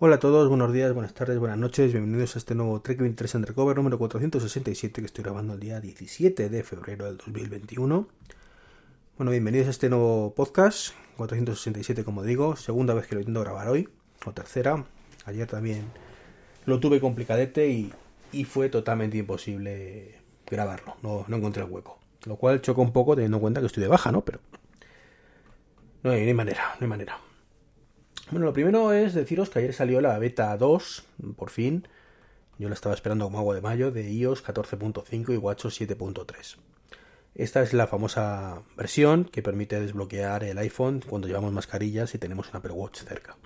Hola a todos, buenos días, buenas tardes, buenas noches, bienvenidos a este nuevo Trek 23 Undercover número 467 que estoy grabando el día 17 de febrero del 2021. Bueno, bienvenidos a este nuevo podcast, 467 como digo, segunda vez que lo intento grabar hoy, o tercera. Ayer también lo tuve complicadete y, y fue totalmente imposible grabarlo, no, no encontré el hueco. Lo cual choca un poco teniendo en cuenta que estoy de baja, ¿no? Pero no hay, no hay manera, no hay manera. Bueno, lo primero es deciros que ayer salió la beta 2, por fin. Yo la estaba esperando como agua de mayo, de iOS 14.5 y WatchOS 7.3. Esta es la famosa versión que permite desbloquear el iPhone cuando llevamos mascarillas y tenemos un Apple Watch cerca.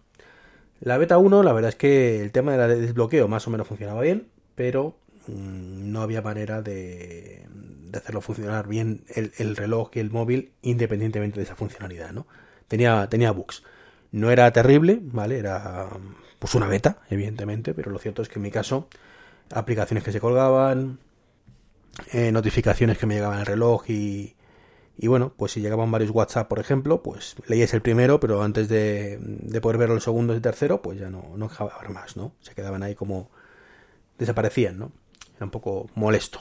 La beta 1, la verdad es que el tema del desbloqueo más o menos funcionaba bien, pero mmm, no había manera de, hacerlo funcionar bien el, el, reloj y el móvil independientemente de esa funcionalidad, ¿no? Tenía, tenía bugs. No era terrible, ¿vale? Era pues una beta, evidentemente, pero lo cierto es que en mi caso, aplicaciones que se colgaban, eh, notificaciones que me llegaban al reloj y, y bueno, pues si llegaban varios WhatsApp, por ejemplo, pues leíais el primero, pero antes de, de poder ver los segundos y tercero, pues ya no, no dejaba ver más, ¿no? Se quedaban ahí como desaparecían, ¿no? Era un poco molesto.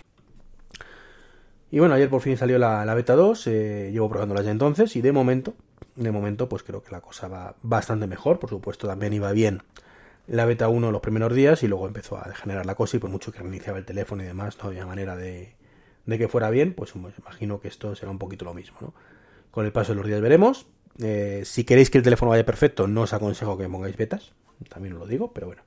Y bueno, ayer por fin salió la, la beta 2, eh, llevo probándola ya entonces y de momento, de momento pues creo que la cosa va bastante mejor, por supuesto también iba bien la beta 1 los primeros días y luego empezó a degenerar la cosa y por mucho que reiniciaba el teléfono y demás no había manera de, de que fuera bien, pues, imagino que esto será un poquito lo mismo, ¿no? Con el paso de los días veremos. Eh, si queréis que el teléfono vaya perfecto, no os aconsejo que pongáis betas, también os lo digo, pero bueno.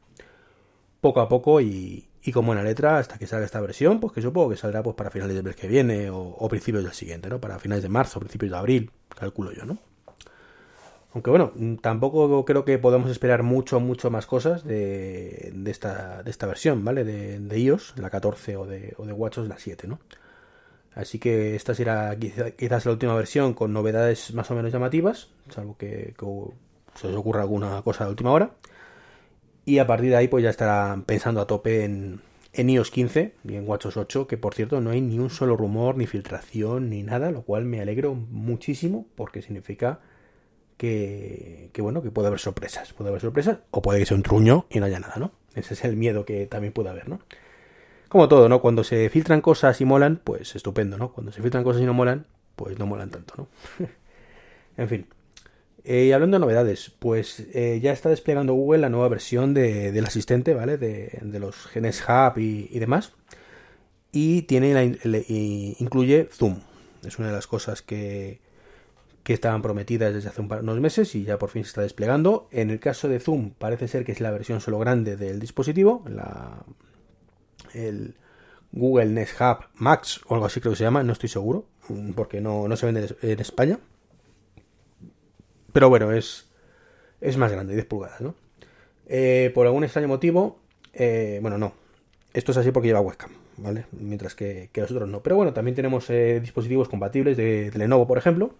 Poco a poco y, y con buena letra hasta que salga esta versión, pues que supongo que saldrá pues para finales del mes que viene o, o principios del siguiente, ¿no? Para finales de marzo, principios de abril, calculo yo, ¿no? Aunque bueno, tampoco creo que podamos esperar mucho, mucho más cosas de, esta, de esta versión, ¿vale? De, iOS, la 14 o de, o de WatchOS la 7, ¿no? Así que esta será quizás la última versión con novedades más o menos llamativas, salvo que, que se os ocurra alguna cosa de última hora. Y a partir de ahí pues ya estarán pensando a tope en, en iOS 15 y en WatchOS 8, que por cierto no hay ni un solo rumor, ni filtración, ni nada, lo cual me alegro muchísimo porque significa que, que, bueno, que puede haber sorpresas. Puede haber sorpresas, o puede que sea un truño y no haya nada, ¿no? Ese es el miedo que también puede haber, ¿no? Como todo, ¿no? Cuando se filtran cosas y molan, pues estupendo, ¿no? Cuando se filtran cosas y no molan, pues no molan tanto, ¿no? en fin. Eh, y hablando de novedades, pues eh, ya está desplegando Google la nueva versión de, del asistente, ¿vale? De, de los genes Hub y, demás. Y tiene la, incluye Zoom. Es una de las cosas que, que estaban prometidas desde hace unos meses y ya por fin se está desplegando. En el caso de Zoom parece ser que es la versión solo grande del dispositivo, la, el Google Nest Hub Max o algo así creo que se llama, no estoy seguro, porque no, no se vende en España. Pero bueno, es, es más grande, 10 pulgadas, ¿no? Eh, por algún extraño motivo, eh, bueno, no, esto es así porque lleva webcam, ¿vale? Mientras que, que los otros no. Pero bueno, también tenemos eh, dispositivos compatibles de, de Lenovo, por ejemplo,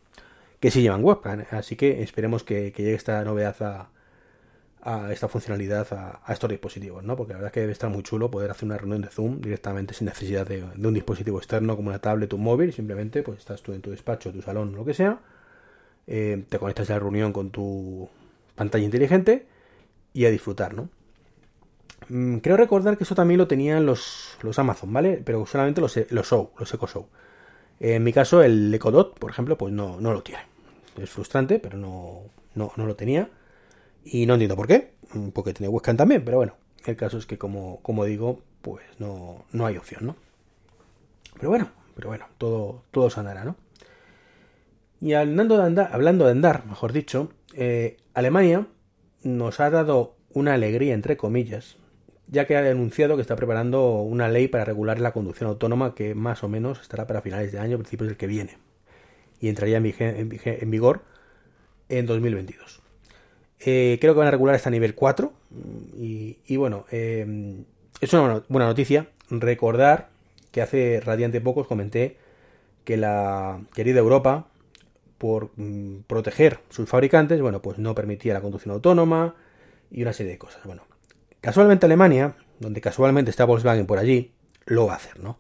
que sí llevan webcam. Así que esperemos que, que llegue esta novedad a, a esta funcionalidad a, estos dispositivos, ¿no? Porque la verdad es que debe estar muy chulo poder hacer una reunión de Zoom directamente sin necesidad de, de un dispositivo externo como una tablet o un móvil. Simplemente, pues estás tú en tu despacho, tu salón, lo que sea. Eh, te conectas a la reunión con tu pantalla inteligente y a disfrutar, ¿no? Mm, creo recordar que eso también lo tenían los, los Amazon, ¿vale? Pero solamente los, los Show, los Echo Show. En mi caso, el Echo Dot, por ejemplo, pues no, no lo tiene. Es frustrante, pero no, no, no lo tenía. Y no entiendo por qué, porque tiene webcam también, pero bueno, el caso es que como, como digo, pues no, no hay opción, ¿no? Pero bueno, pero bueno, todo, todo se andará, ¿no? Y hablando de andar, hablando de andar mejor dicho, eh, Alemania nos ha dado una alegría, entre comillas, ya que ha anunciado que está preparando una ley para regular la conducción autónoma que más o menos estará para finales de año, principios del que viene, y entraría en, vigor en 2022. Eh, creo que van a regular hasta nivel 4. Y, bueno, eh, es una buena noticia. Recordar que hace radiante pocos comenté que la querida Europa, por mm, proteger sus fabricantes, bueno, pues no permitía la conducción autónoma y una serie de cosas. Bueno, casualmente Alemania, donde casualmente está Volkswagen por allí, lo va a hacer, ¿no?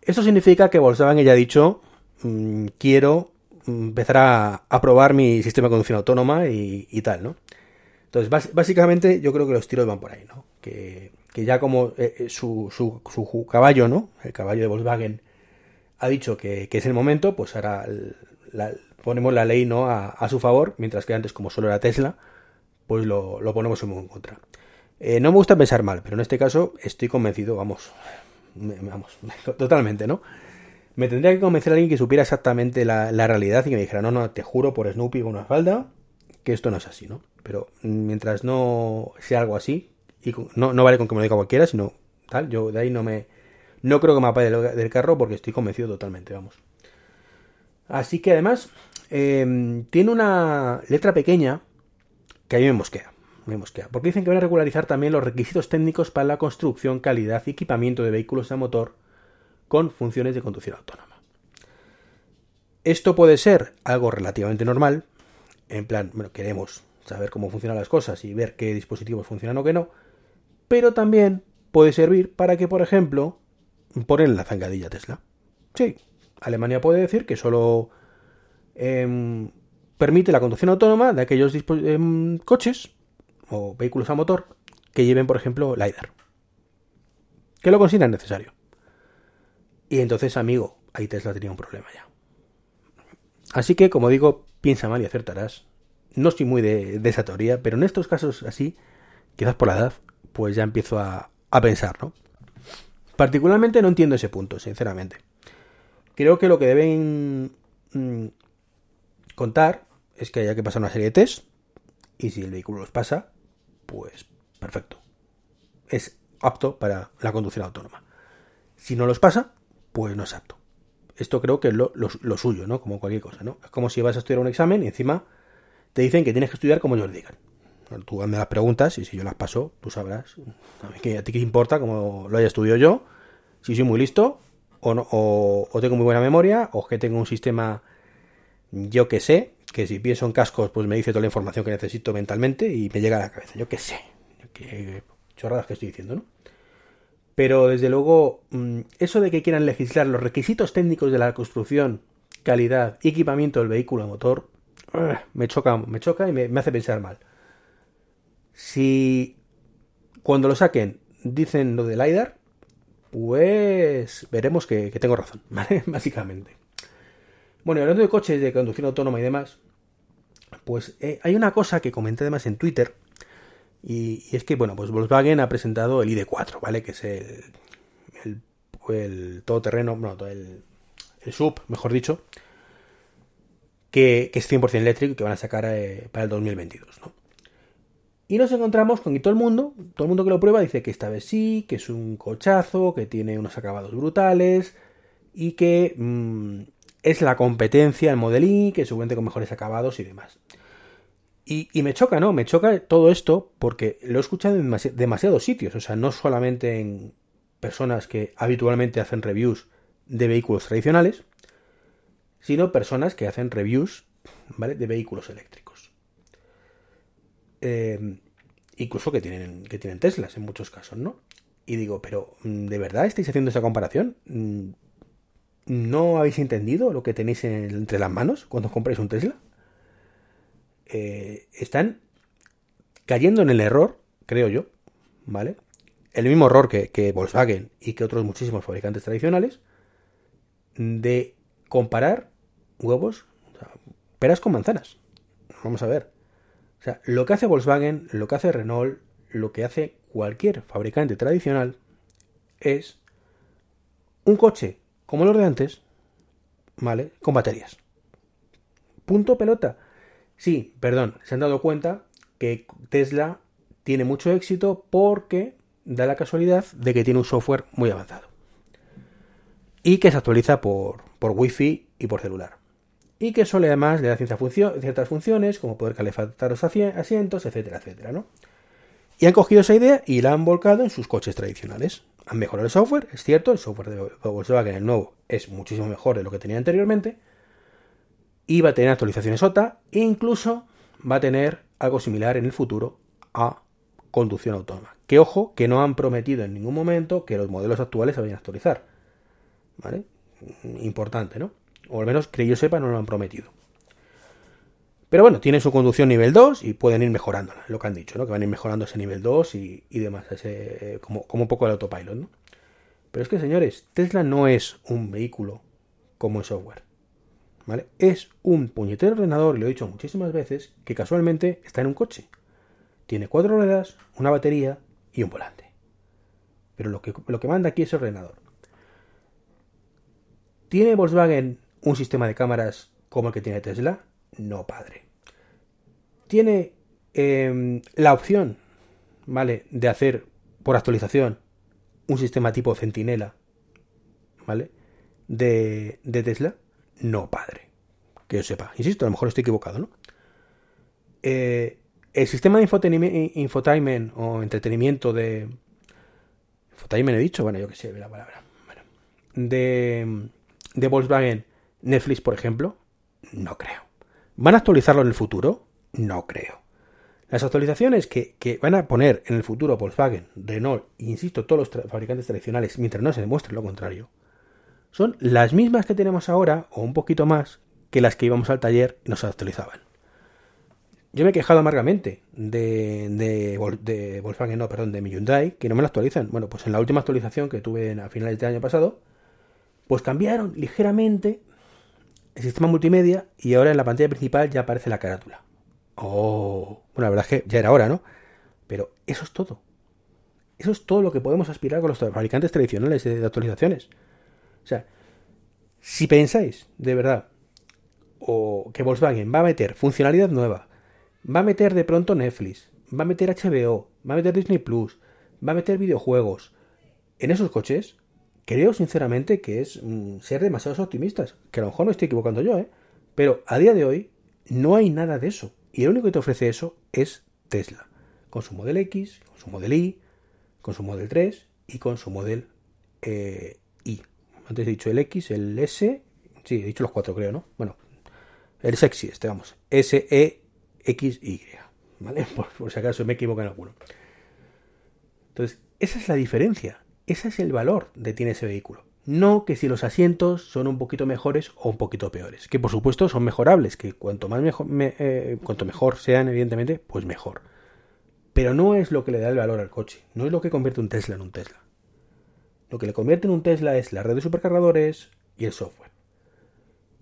Esto significa que Volkswagen ya ha dicho, mm, quiero empezar a, probar mi sistema de conducción autónoma y, tal, ¿no? Entonces, básicamente yo creo que los tiros van por ahí, ¿no? Que, ya como eh, eh, su, caballo, ¿no? El caballo de Volkswagen ha dicho que, es el momento, pues ahora ponemos la ley ¿no? A, su favor, mientras que antes como solo era Tesla, pues lo, ponemos en contra. Eh, no me gusta pensar mal, pero en este caso estoy convencido, vamos, vamos, totalmente, ¿no? Me tendría que convencer a alguien que supiera exactamente la, realidad y que me dijera, no, no, te juro por Snoopy con una falda que esto no es así, ¿no? Pero mientras no sea algo así, y no, no vale con que me lo diga cualquiera, sino tal, yo de ahí no me... No creo que me apague del carro porque estoy convencido totalmente, vamos. Así que además, em, tiene una letra pequeña que a mí me mosquea. Me mosquea. Porque dicen que van a regularizar también los requisitos técnicos para la construcción, calidad y equipamiento de vehículos a motor con funciones de conducción autónoma. Esto puede ser algo relativamente normal, en plan, bueno, queremos saber cómo funcionan las cosas y ver qué dispositivos funcionan o qué no, pero también puede servir para que, por ejemplo, ponen la zangadilla Tesla. Sí, Alemania puede decir que solo em, permite la conducción autónoma de aquellos em, coches o vehículos a motor que lleven, por ejemplo, LiDAR. Que lo consideran necesario. Y entonces, amigo, ahí Tesla tenía un problema ya. Así que, como digo, piensa mal y acertarás. No estoy muy de, esa teoría, pero en estos casos así, quizás por la edad, pues ya empiezo a, pensar, ¿no? Particularmente no entiendo ese punto, sinceramente. Creo que lo que deben mm, contar es que haya que pasar una serie de test y si el vehículo los pasa, pues perfecto. Es apto para la conducción autónoma. Si no los pasa, pues no es apto. Esto creo que es lo, suyo, ¿no? Como cualquier cosa, ¿no? Es como si vas a estudiar un examen y encima te dicen que tienes que estudiar como ellos digan. tú me las preguntas y si yo las paso, tú sabrás. A, a ti qué importa como lo haya estudiado yo, si soy muy listo o, no, o, tengo muy buena memoria o que tengo un sistema, yo que sé, que si pienso en cascos, pues me dice toda la información que necesito mentalmente y me llega a la cabeza. Yo que sé. Qué chorradas que estoy diciendo, ¿no? Pero desde luego, mm, eso de que quieran legislar los requisitos técnicos de la construcción, calidad y equipamiento del vehículo a motor, me choca, me choca y me, hace pensar mal. Si cuando lo saquen dicen lo de LiDAR, pues veremos que, tengo razón, ¿vale? Básicamente. Bueno, hablando de coches de conducción autónoma y demás, pues eh, hay una cosa que comenté además en Twitter, y, es que, bueno, pues Volkswagen ha presentado el ID4, ¿vale? Que es el, el, el todoterreno, no, el, el sub, mejor dicho, que, es 100% eléctrico y que van a sacar eh, para el 2022, ¿no? Y nos encontramos con que todo el mundo, todo el mundo que lo prueba dice que esta vez sí, que es un cochazo, que tiene unos acabados brutales y que mm, es la competencia el Model I, que seguramente con mejores acabados y demás. Y, me choca, ¿no? Me choca todo esto porque lo he escuchado en demasiados sitios. O sea, no solamente en personas que habitualmente hacen reviews de vehículos tradicionales, sino personas que hacen reviews, ¿vale? De vehículos eléctricos. Eh, incluso que tienen, que tienen Teslas en muchos casos, ¿no? Y digo, pero mm, ¿de verdad estáis haciendo esa comparación? Mm, ¿No habéis entendido lo que tenéis entre las manos cuando compráis un Tesla? Eh, están cayendo en el error, creo yo, ¿vale? El mismo error que, Volkswagen y que otros muchísimos fabricantes tradicionales, de comparar huevos, peras con manzanas. Vamos a ver. O sea, lo que hace Volkswagen, lo que hace Renault, lo que hace cualquier fabricante tradicional es un coche como los de antes, ¿vale? Con baterías. Punto pelota. Sí, perdón, se han dado cuenta que Tesla tiene mucho éxito porque da la casualidad de que tiene un software muy avanzado. Y que se actualiza por, por Wi-Fi y por celular. y que eso además le da ciertas funciones, como poder calefactar los asientos, etcétera, etcétera, ¿no? Y han cogido esa idea y la han volcado en sus coches tradicionales. Han mejorado el software, es cierto, el software de Volkswagen, el nuevo, es muchísimo mejor de lo que tenía anteriormente, y va a tener actualizaciones OTA, e incluso va a tener algo similar en el futuro a conducción autónoma. Que ojo, que no han prometido en ningún momento que los modelos actuales se vayan a actualizar. ¿Vale? Importante, ¿no? O al menos que yo sepa no lo han prometido. Pero bueno, tienen su conducción nivel 2 y pueden ir mejorándola, lo que han dicho, ¿no? Que van a ir mejorando ese nivel 2 y, demás, ese, como, como, un poco el autopilot, ¿no? Pero es que, señores, Tesla no es un vehículo como el software. ¿Vale? Es un puñetero ordenador, y lo he dicho muchísimas veces, que casualmente está en un coche. Tiene cuatro ruedas, una batería y un volante. Pero lo que, lo que manda aquí es el ordenador. ¿Tiene Volkswagen un sistema de cámaras como el que tiene Tesla? No, padre. ¿Tiene em, la opción, ¿vale? De hacer por actualización un sistema tipo Centinela, ¿vale? De, de Tesla. No, padre. Que yo sepa. Insisto, a lo mejor estoy equivocado, ¿no? Eh, el sistema de infotainment, o entretenimiento de... Infotainment he dicho, bueno, yo que sé, la palabra. Bueno, de, de Volkswagen Netflix, por ejemplo, no creo. ¿Van a actualizarlo en el futuro? No creo. Las actualizaciones que, que, van a poner en el futuro Volkswagen, Renault insisto, todos los fabricantes tradicionales, mientras no se demuestre lo contrario, son las mismas que tenemos ahora, o un poquito más, que las que íbamos al taller y nos actualizaban. Yo me he quejado amargamente de, de, Volkswagen, no, perdón, de mi Hyundai, que no me lo actualizan. Bueno, pues en la última actualización que tuve a finales del año pasado, pues cambiaron ligeramente el sistema multimedia y ahora en la pantalla principal ya aparece la carátula. Oh, bueno, la verdad es que ya era hora, ¿no? Pero eso es todo. Eso es todo lo que podemos aspirar con los fabricantes tradicionales de actualizaciones. O sea, si pensáis de verdad o que Volkswagen va a meter funcionalidad nueva, va a meter de pronto Netflix, va a meter HBO, va a meter Disney Plus, va a meter videojuegos en esos coches, creo sinceramente que es mm, ser demasiados optimistas, que a lo mejor me estoy equivocando yo, ¿eh? Pero a día de hoy no hay nada de eso. Y el único que te ofrece eso es Tesla, con su Model X, con su Model Y, con su Model 3 y con su Model eh, Y. Antes he dicho el X, el S, sí, he dicho los cuatro creo, ¿no? Bueno, el sexy este, vamos, S, E, X, Y, ¿vale? Por, si acaso me equivoco en alguno. Entonces, esa es la diferencia, ese es el valor de tiene ese vehículo. No que si los asientos son un poquito mejores o un poquito peores, que por supuesto son mejorables, que cuanto más mejor, eh, cuanto mejor sean, evidentemente, pues mejor. Pero no es lo que le da el valor al coche, no es lo que convierte un Tesla en un Tesla. Lo que le convierte en un Tesla es la red de supercargadores y el software.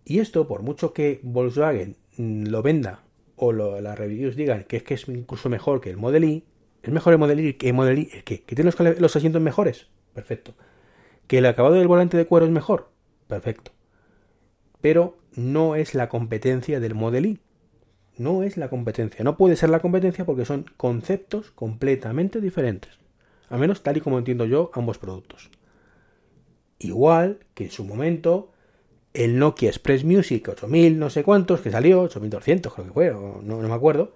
Y esto, por mucho que Volkswagen lo venda o las reviews digan que es que es incluso mejor que el Model Y, es mejor el Model Y que el Model Y, ¿que, que tiene los, asientos mejores, perfecto. Que el acabado del volante de cuero es mejor, perfecto. Pero no es la competencia del Model Y. No es la competencia. No puede ser la competencia porque son conceptos completamente diferentes. Al menos tal y como entiendo yo ambos productos. Igual que en su momento el Nokia Express Music 8000 no sé cuántos que salió, 8200 creo que fue, no, me acuerdo.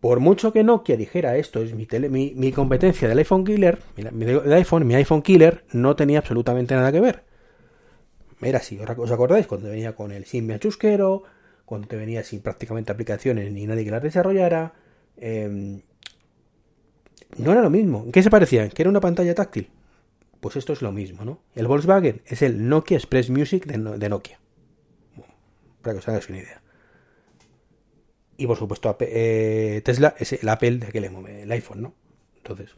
Por mucho que Nokia dijera esto es mi, tele, mi, competencia del iPhone Killer, mi, iPhone, mi iPhone Killer no tenía absolutamente nada que ver. Era así, ¿os acordáis? Cuando venía con el Symbian chusquero, cuando te venía sin prácticamente aplicaciones ni nadie que las desarrollara. Em, no era lo mismo. ¿En qué se parecían? ¿Que era una pantalla táctil? Pues esto es lo mismo, ¿no? El Volkswagen es el Nokia Express Music de, Nokia. para que os hagáis una idea. Y por supuesto, eh, Tesla es el Apple de aquel el iPhone, ¿no? Entonces,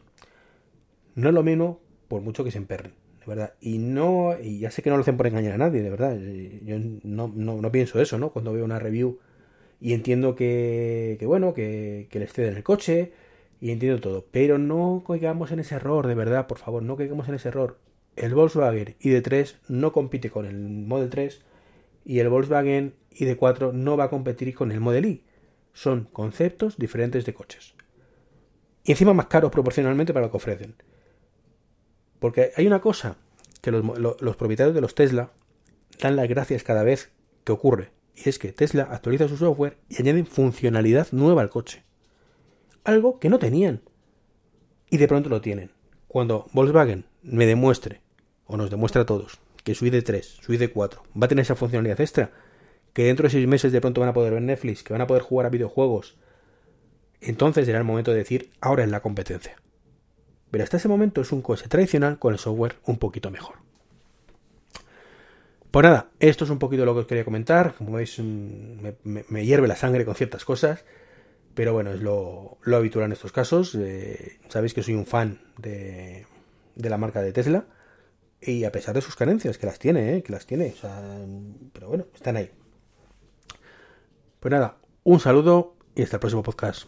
no es lo mismo por mucho que se emperren, de verdad. Y no, y ya sé que no lo hacen por engañar a nadie, de verdad. Yo no, pienso eso, ¿no? Cuando veo una review y entiendo que, que bueno, que, que les ceden el coche, y entiendo todo, pero no caigamos en ese error, de verdad, por favor, no caigamos en ese error. El Volkswagen ID3 no compite con el Model 3 y el Volkswagen ID4 no va a competir con el Model Y. Son conceptos diferentes de coches. Y encima más caros proporcionalmente para lo que ofrecen. Porque hay una cosa que los, los propietarios de los Tesla dan las gracias cada vez que ocurre. Y es que Tesla actualiza su software y añaden funcionalidad nueva al coche. Algo que no tenían. Y de pronto lo tienen. Cuando Volkswagen me demuestre, o nos demuestra a todos, que su ID3, su ID4 va a tener esa funcionalidad extra, que dentro de seis meses de pronto van a poder ver Netflix, que van a poder jugar a videojuegos, entonces será el momento de decir, ahora es la competencia. Pero hasta ese momento es un coche tradicional con el software un poquito mejor. Pues nada, esto es un poquito lo que os quería comentar. Como veis, me, hierve la sangre con ciertas cosas. Pero bueno, es lo, habitual en estos casos. Eh, sabéis que soy un fan de, de, la marca de Tesla. Y a pesar de sus carencias, que las tiene, eh, que las tiene. pero bueno, están ahí. Pues nada, un saludo y hasta el próximo podcast.